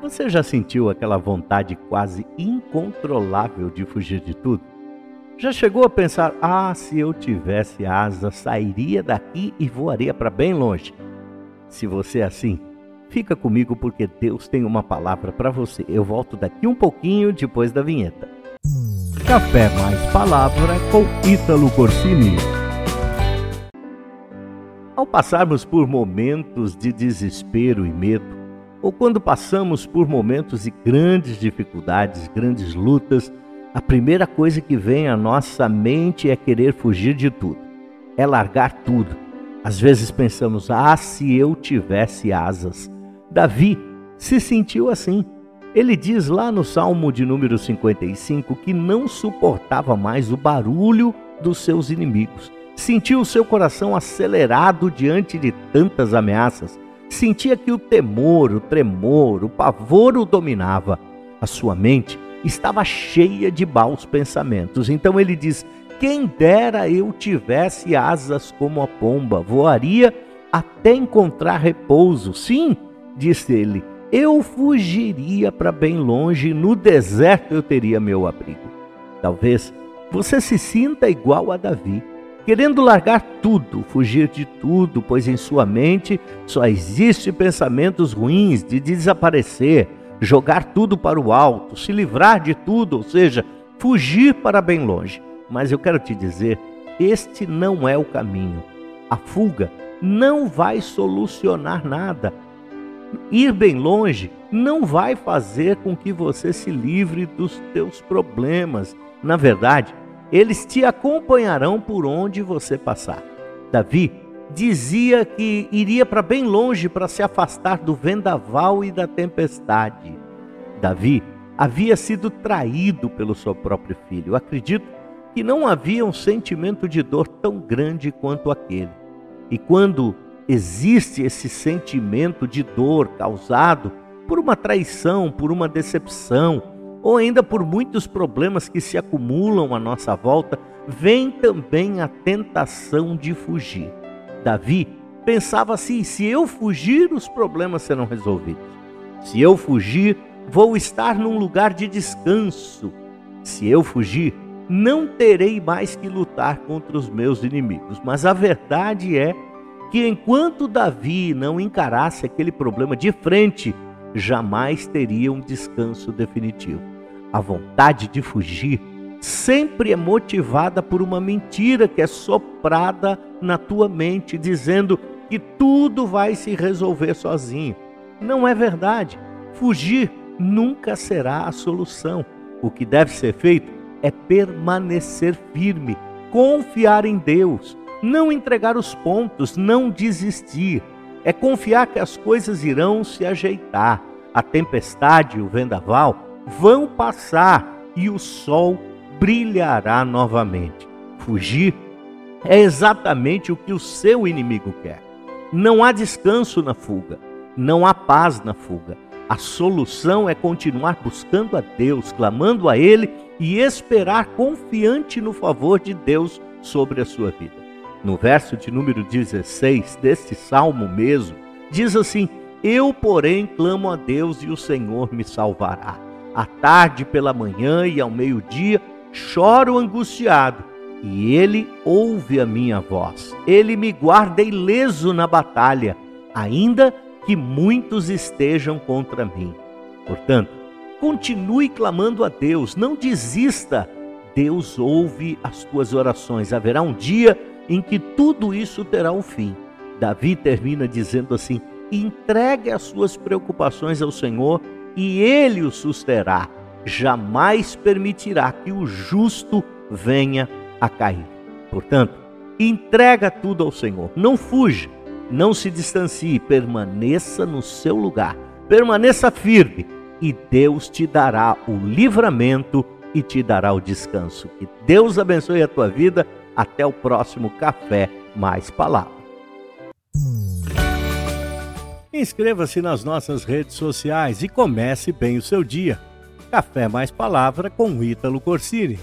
Você já sentiu aquela vontade quase incontrolável de fugir de tudo? Já chegou a pensar: ah, se eu tivesse asa, sairia daqui e voaria para bem longe? Se você é assim, fica comigo porque Deus tem uma palavra para você. Eu volto daqui um pouquinho depois da vinheta. Café mais palavra com Ítalo Corsini. Ao passarmos por momentos de desespero e medo, ou quando passamos por momentos de grandes dificuldades, grandes lutas, a primeira coisa que vem à nossa mente é querer fugir de tudo, é largar tudo. Às vezes pensamos, ah, se eu tivesse asas. Davi se sentiu assim. Ele diz lá no Salmo de número 55 que não suportava mais o barulho dos seus inimigos. Sentiu o seu coração acelerado diante de tantas ameaças. Sentia que o temor, o tremor, o pavor o dominava. A sua mente estava cheia de maus pensamentos. Então ele diz: Quem dera eu tivesse asas como a pomba, voaria até encontrar repouso. Sim, disse ele, eu fugiria para bem longe, no deserto eu teria meu abrigo. Talvez você se sinta igual a Davi, querendo largar tudo, fugir de tudo, pois em sua mente só existe pensamentos ruins de desaparecer, jogar tudo para o alto, se livrar de tudo, ou seja, fugir para bem longe. Mas eu quero te dizer, este não é o caminho. A fuga não vai solucionar nada. Ir bem longe não vai fazer com que você se livre dos teus problemas. Na verdade, eles te acompanharão por onde você passar. Davi dizia que iria para bem longe para se afastar do vendaval e da tempestade. Davi havia sido traído pelo seu próprio filho. acredito que não havia um sentimento de dor tão grande quanto aquele. E quando existe esse sentimento de dor causado por uma traição, por uma decepção, ou ainda por muitos problemas que se acumulam à nossa volta, vem também a tentação de fugir. Davi pensava assim: se eu fugir, os problemas serão resolvidos. Se eu fugir, vou estar num lugar de descanso. Se eu fugir, não terei mais que lutar contra os meus inimigos. Mas a verdade é que enquanto Davi não encarasse aquele problema de frente, jamais teria um descanso definitivo. A vontade de fugir sempre é motivada por uma mentira que é soprada na tua mente, dizendo que tudo vai se resolver sozinho. Não é verdade. Fugir nunca será a solução. O que deve ser feito é permanecer firme, confiar em Deus, não entregar os pontos, não desistir. É confiar que as coisas irão se ajeitar. A tempestade e o vendaval vão passar e o sol brilhará novamente. Fugir é exatamente o que o seu inimigo quer. Não há descanso na fuga, não há paz na fuga. A solução é continuar buscando a Deus, clamando a Ele e esperar confiante no favor de Deus sobre a sua vida. No verso de número 16 deste salmo mesmo, diz assim: Eu, porém, clamo a Deus e o Senhor me salvará. À tarde pela manhã e ao meio-dia choro angustiado, e ele ouve a minha voz. Ele me guarda ileso na batalha, ainda que muitos estejam contra mim. Portanto, continue clamando a Deus, não desista. Deus ouve as tuas orações. Haverá um dia em que tudo isso terá um fim. Davi termina dizendo assim: entregue as suas preocupações ao Senhor e ele o susterá jamais permitirá que o justo venha a cair. Portanto, entrega tudo ao Senhor, não fuja, não se distancie, permaneça no seu lugar, permaneça firme e Deus te dará o livramento e te dará o descanso. Que Deus abençoe a tua vida. Até o próximo Café Mais Palavra. Inscreva-se nas nossas redes sociais e comece bem o seu dia. Café Mais Palavra com Ítalo Corsini.